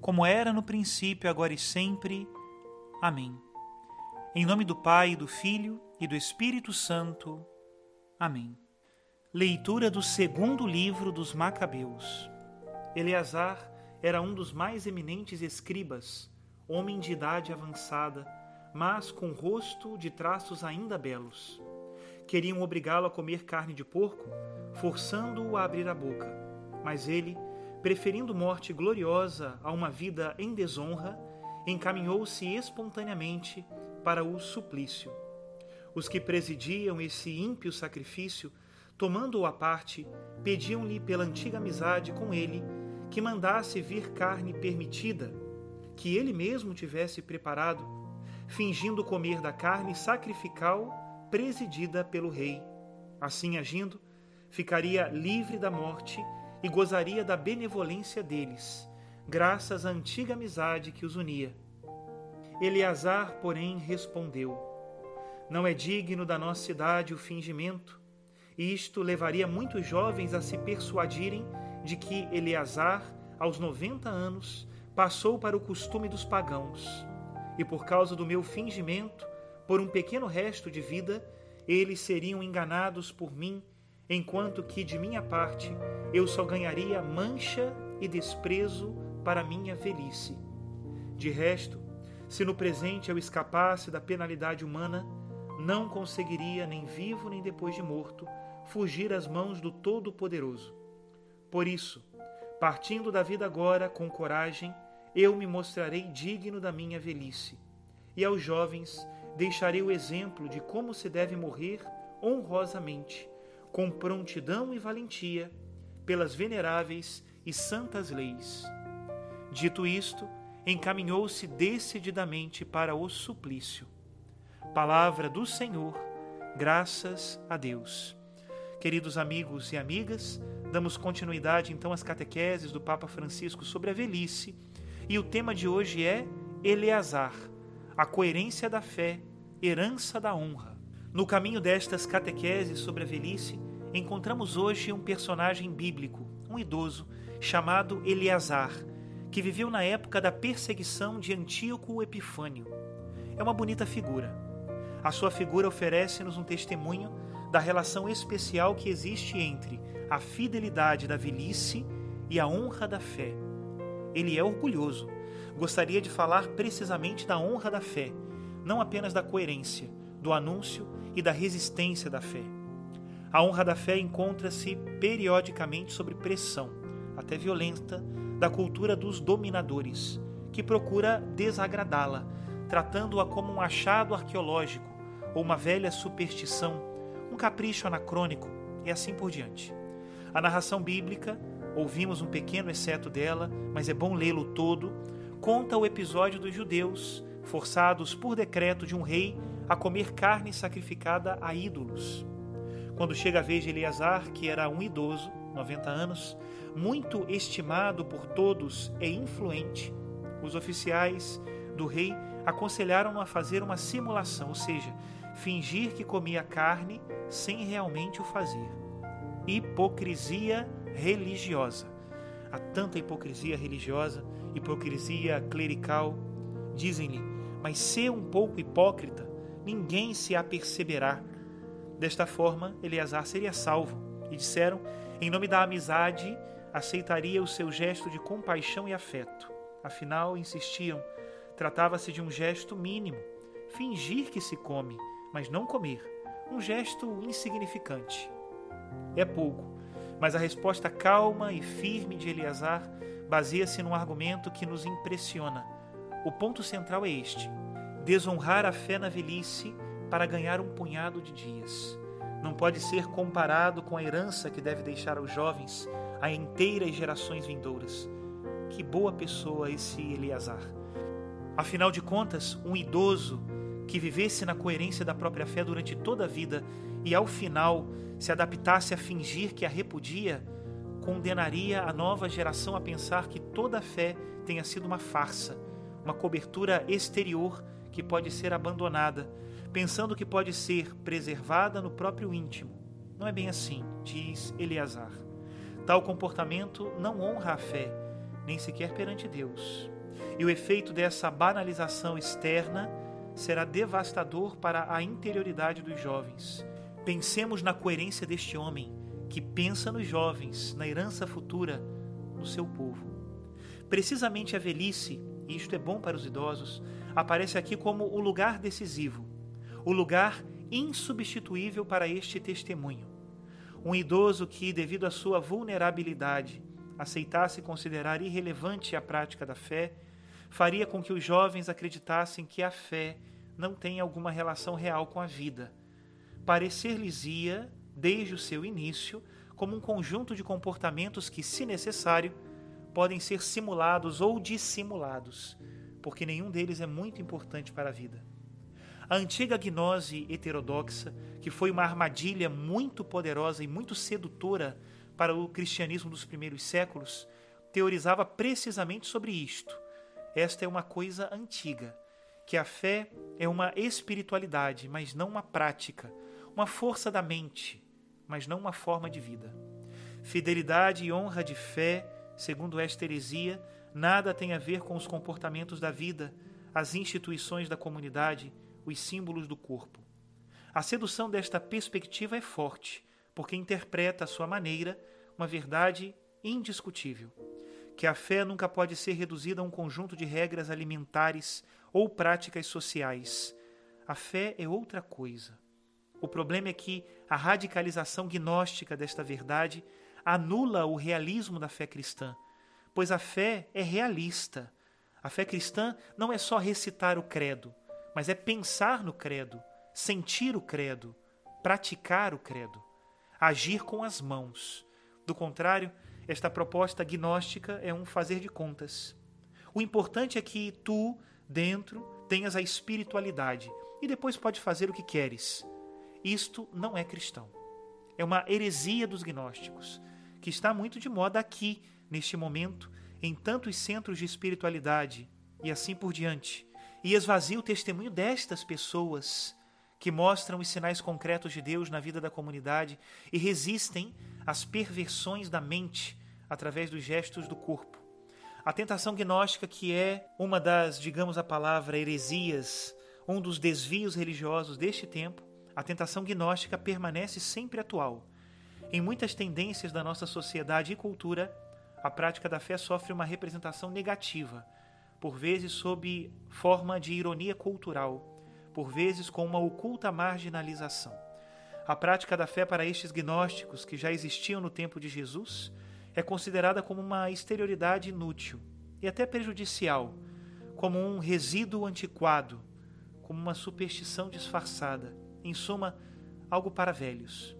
como era no princípio, agora e sempre. Amém. Em nome do Pai, do Filho e do Espírito Santo. Amém. Leitura do segundo livro dos Macabeus. Eleazar era um dos mais eminentes escribas, homem de idade avançada, mas com rosto de traços ainda belos. Queriam obrigá-lo a comer carne de porco, forçando-o a abrir a boca, mas ele preferindo morte gloriosa a uma vida em desonra, encaminhou-se espontaneamente para o suplício. Os que presidiam esse ímpio sacrifício, tomando-o à parte, pediam-lhe pela antiga amizade com ele que mandasse vir carne permitida, que ele mesmo tivesse preparado, fingindo comer da carne sacrificial presidida pelo rei. Assim agindo, ficaria livre da morte e gozaria da benevolência deles, graças à antiga amizade que os unia. Eleazar, porém, respondeu: Não é digno da nossa idade o fingimento, e isto levaria muitos jovens a se persuadirem de que Eleazar, aos noventa anos, passou para o costume dos pagãos, e por causa do meu fingimento, por um pequeno resto de vida, eles seriam enganados por mim enquanto que de minha parte eu só ganharia mancha e desprezo para minha velhice. De resto, se no presente eu escapasse da penalidade humana, não conseguiria, nem vivo nem depois de morto, fugir às mãos do Todo-Poderoso. Por isso, partindo da vida agora com coragem, eu me mostrarei digno da minha velhice, e aos jovens deixarei o exemplo de como se deve morrer honrosamente com prontidão e valentia, pelas veneráveis e santas leis. Dito isto, encaminhou-se decididamente para o suplício. Palavra do Senhor, graças a Deus. Queridos amigos e amigas, damos continuidade então às catequeses do Papa Francisco sobre a velhice, e o tema de hoje é Eleazar, a coerência da fé, herança da honra. No caminho destas catequeses sobre a velhice, encontramos hoje um personagem bíblico, um idoso, chamado Eleazar, que viveu na época da perseguição de Antíoco Epifânio. É uma bonita figura. A sua figura oferece-nos um testemunho da relação especial que existe entre a fidelidade da velhice e a honra da fé. Ele é orgulhoso. Gostaria de falar precisamente da honra da fé, não apenas da coerência, do anúncio e da resistência da fé. A honra da fé encontra-se periodicamente sob pressão, até violenta, da cultura dos dominadores, que procura desagradá-la, tratando-a como um achado arqueológico ou uma velha superstição, um capricho anacrônico e assim por diante. A narração bíblica, ouvimos um pequeno exceto dela, mas é bom lê-lo todo, conta o episódio dos judeus, forçados por decreto de um rei a comer carne sacrificada a ídolos. Quando chega a vez de Eleazar, que era um idoso, 90 anos, muito estimado por todos e influente, os oficiais do rei aconselharam-no a fazer uma simulação, ou seja, fingir que comia carne sem realmente o fazer. Hipocrisia religiosa. Há tanta hipocrisia religiosa, hipocrisia clerical. Dizem-lhe, mas ser um pouco hipócrita ninguém se aperceberá. Desta forma, Eleazar seria salvo, e disseram, em nome da amizade, aceitaria o seu gesto de compaixão e afeto. Afinal, insistiam, Tratava-se de um gesto mínimo, fingir que se come, mas não comer, um gesto insignificante. É pouco, mas a resposta calma e firme de Eleazar baseia-se num argumento que nos impressiona. O ponto central é este: desonrar a fé na velhice para ganhar um punhado de dias. Não pode ser comparado com a herança que deve deixar aos jovens a inteiras gerações vindouras. Que boa pessoa esse Eleazar! Afinal de contas, um idoso que vivesse na coerência da própria fé durante toda a vida e ao final se adaptasse a fingir que a repudia, condenaria a nova geração a pensar que toda a fé tenha sido uma farsa, uma cobertura exterior que pode ser abandonada, pensando que pode ser preservada no próprio íntimo. Não é bem assim, diz Eleazar. Tal comportamento não honra a fé, nem sequer perante Deus. E o efeito dessa banalização externa será devastador para a interioridade dos jovens. Pensemos na coerência deste homem que pensa nos jovens, na herança futura, no seu povo. Precisamente a velhice, e isto é bom para os idosos, aparece aqui como o lugar decisivo, o lugar insubstituível para este testemunho. Um idoso que, devido à sua vulnerabilidade, aceitasse considerar irrelevante a prática da fé faria com que os jovens acreditassem que a fé não tem alguma relação real com a vida. Parecer-lhes-ia, desde o seu início, como um conjunto de comportamentos que, se necessário, podem ser simulados ou dissimulados, porque nenhum deles é muito importante para a vida. A antiga gnose heterodoxa, que foi uma armadilha muito poderosa e muito sedutora para o cristianismo dos primeiros séculos, teorizava precisamente sobre isto esta é uma coisa antiga, que a fé é uma espiritualidade, mas não uma prática, uma força da mente, mas não uma forma de vida. Fidelidade e honra de fé, segundo esta heresia, nada tem a ver com os comportamentos da vida, as instituições da comunidade, os símbolos do corpo. A sedução desta perspectiva é forte, porque interpreta à sua maneira uma verdade indiscutível que a fé nunca pode ser reduzida a um conjunto de regras alimentares ou práticas sociais. A fé é outra coisa. O problema é que a radicalização gnóstica desta verdade anula o realismo da fé cristã, pois a fé é realista. A fé cristã não é só recitar o credo, mas é pensar no credo, sentir o credo, praticar o credo, agir com as mãos. Do contrário, esta proposta gnóstica é um fazer de contas. O importante é que tu, dentro, tenhas a espiritualidade e depois pode fazer o que queres. Isto não é cristão. É uma heresia dos gnósticos, que está muito de moda aqui, neste momento, em tantos centros de espiritualidade e assim por diante, e esvazia o testemunho destas pessoas que mostram os sinais concretos de Deus na vida da comunidade e resistem às perversões da mente através dos gestos do corpo. A tentação gnóstica, que é uma das, digamos a palavra, heresias, um dos desvios religiosos deste tempo, a tentação gnóstica permanece sempre atual. Em muitas tendências da nossa sociedade e cultura, a prática da fé sofre uma representação negativa, por vezes sob forma de ironia cultural por vezes com uma oculta marginalização. A prática da fé para estes gnósticos, que já existiam no tempo de Jesus, é considerada como uma exterioridade inútil e até prejudicial, como um resíduo antiquado, como uma superstição disfarçada, em suma, algo para velhos.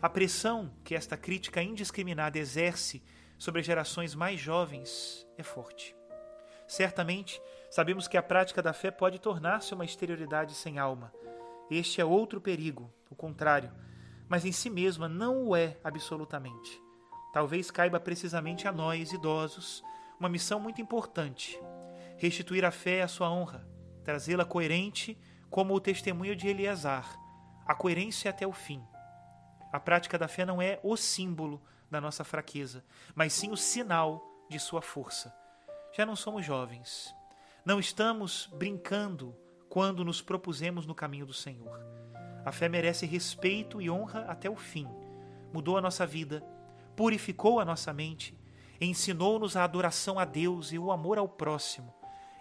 A pressão que esta crítica indiscriminada exerce sobre gerações mais jovens é forte. Certamente, sabemos que a prática da fé pode tornar-se uma exterioridade sem alma. Este é outro perigo, o contrário, mas em si mesma não o é absolutamente. Talvez caiba precisamente a nós, idosos, uma missão muito importante: restituir a fé à sua honra, trazê-la coerente como o testemunho de Eleazar, a coerência até o fim. A prática da fé não é o símbolo da nossa fraqueza, mas sim o sinal de sua força já não somos jovens. Não estamos brincando quando nos propusemos no caminho do Senhor. A fé merece respeito e honra até o fim. Mudou a nossa vida, purificou a nossa mente, ensinou-nos a adoração a Deus e o amor ao próximo.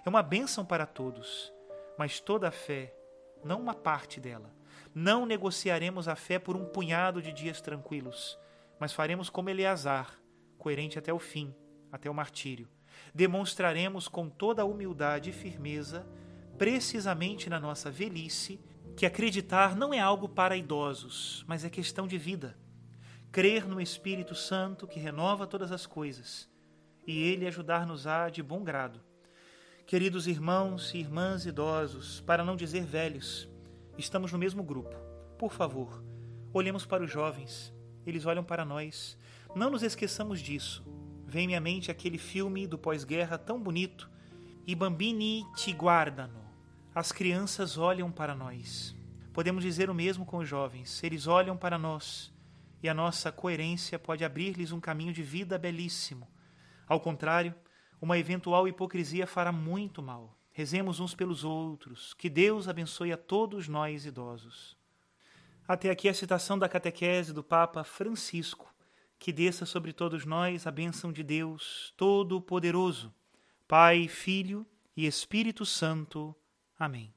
é uma bênção para todos, mas toda a fé, não uma parte dela. Não negociaremos a fé por um punhado de dias tranquilos, mas faremos como Eleazar, coerente até o fim, até o martírio. Demonstraremos com toda a humildade e firmeza, precisamente na nossa velhice, que acreditar não é algo para idosos, mas é questão de vida. Crer no Espírito Santo que renova todas as coisas e ele ajudar-nos-á de bom grado Queridos irmãos e irmãs idosos, para não dizer velhos, estamos no mesmo grupo. Por favor, olhemos para os jovens, eles olham para nós. Não nos esqueçamos disso. Vem-me à mente aquele filme do pós-guerra tão bonito, I bambini ti guardano. As crianças olham para nós. Podemos dizer o mesmo com os jovens, eles olham para nós e a nossa coerência pode abrir-lhes um caminho de vida belíssimo. Ao contrário, uma eventual hipocrisia fará muito mal. Rezemos uns pelos outros. Que Deus abençoe a todos nós idosos. Até aqui a citação da catequese do Papa Francisco. Que desça sobre todos nós a bênção de Deus Todo-Poderoso, Pai, Filho e Espírito Santo. Amém.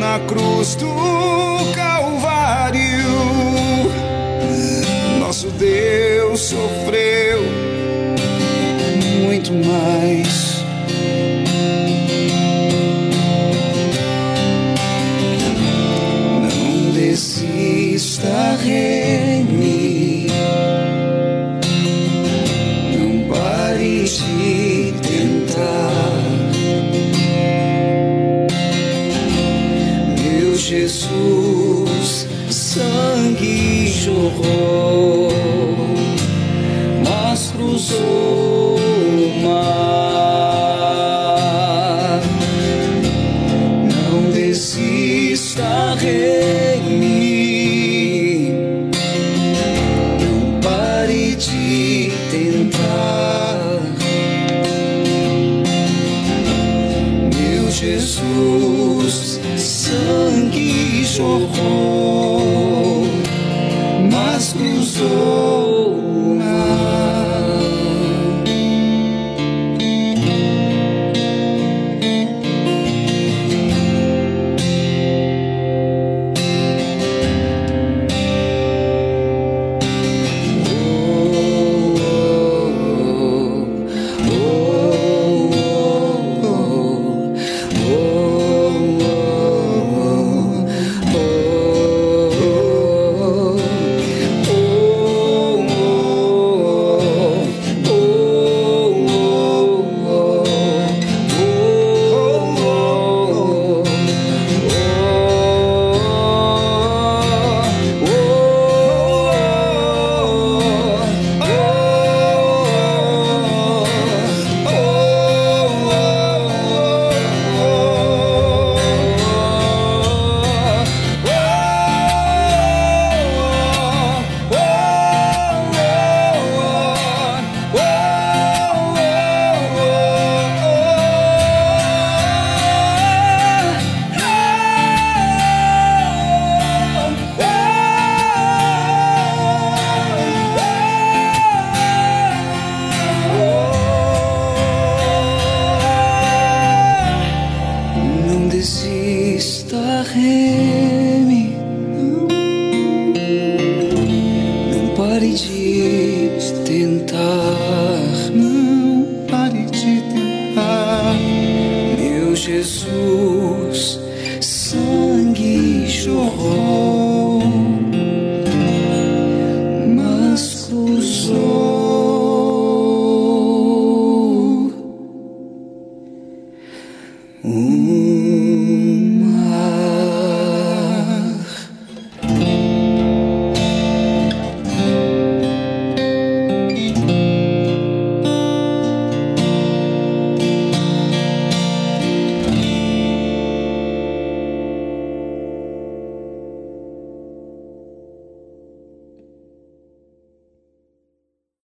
Na cruz do Calvário, nosso Deus sofreu muito mais. Jesus, sangue jorrou, mas cruzou o mar. Não desista, reme, não pare de tentar, meu Jesus jorrou,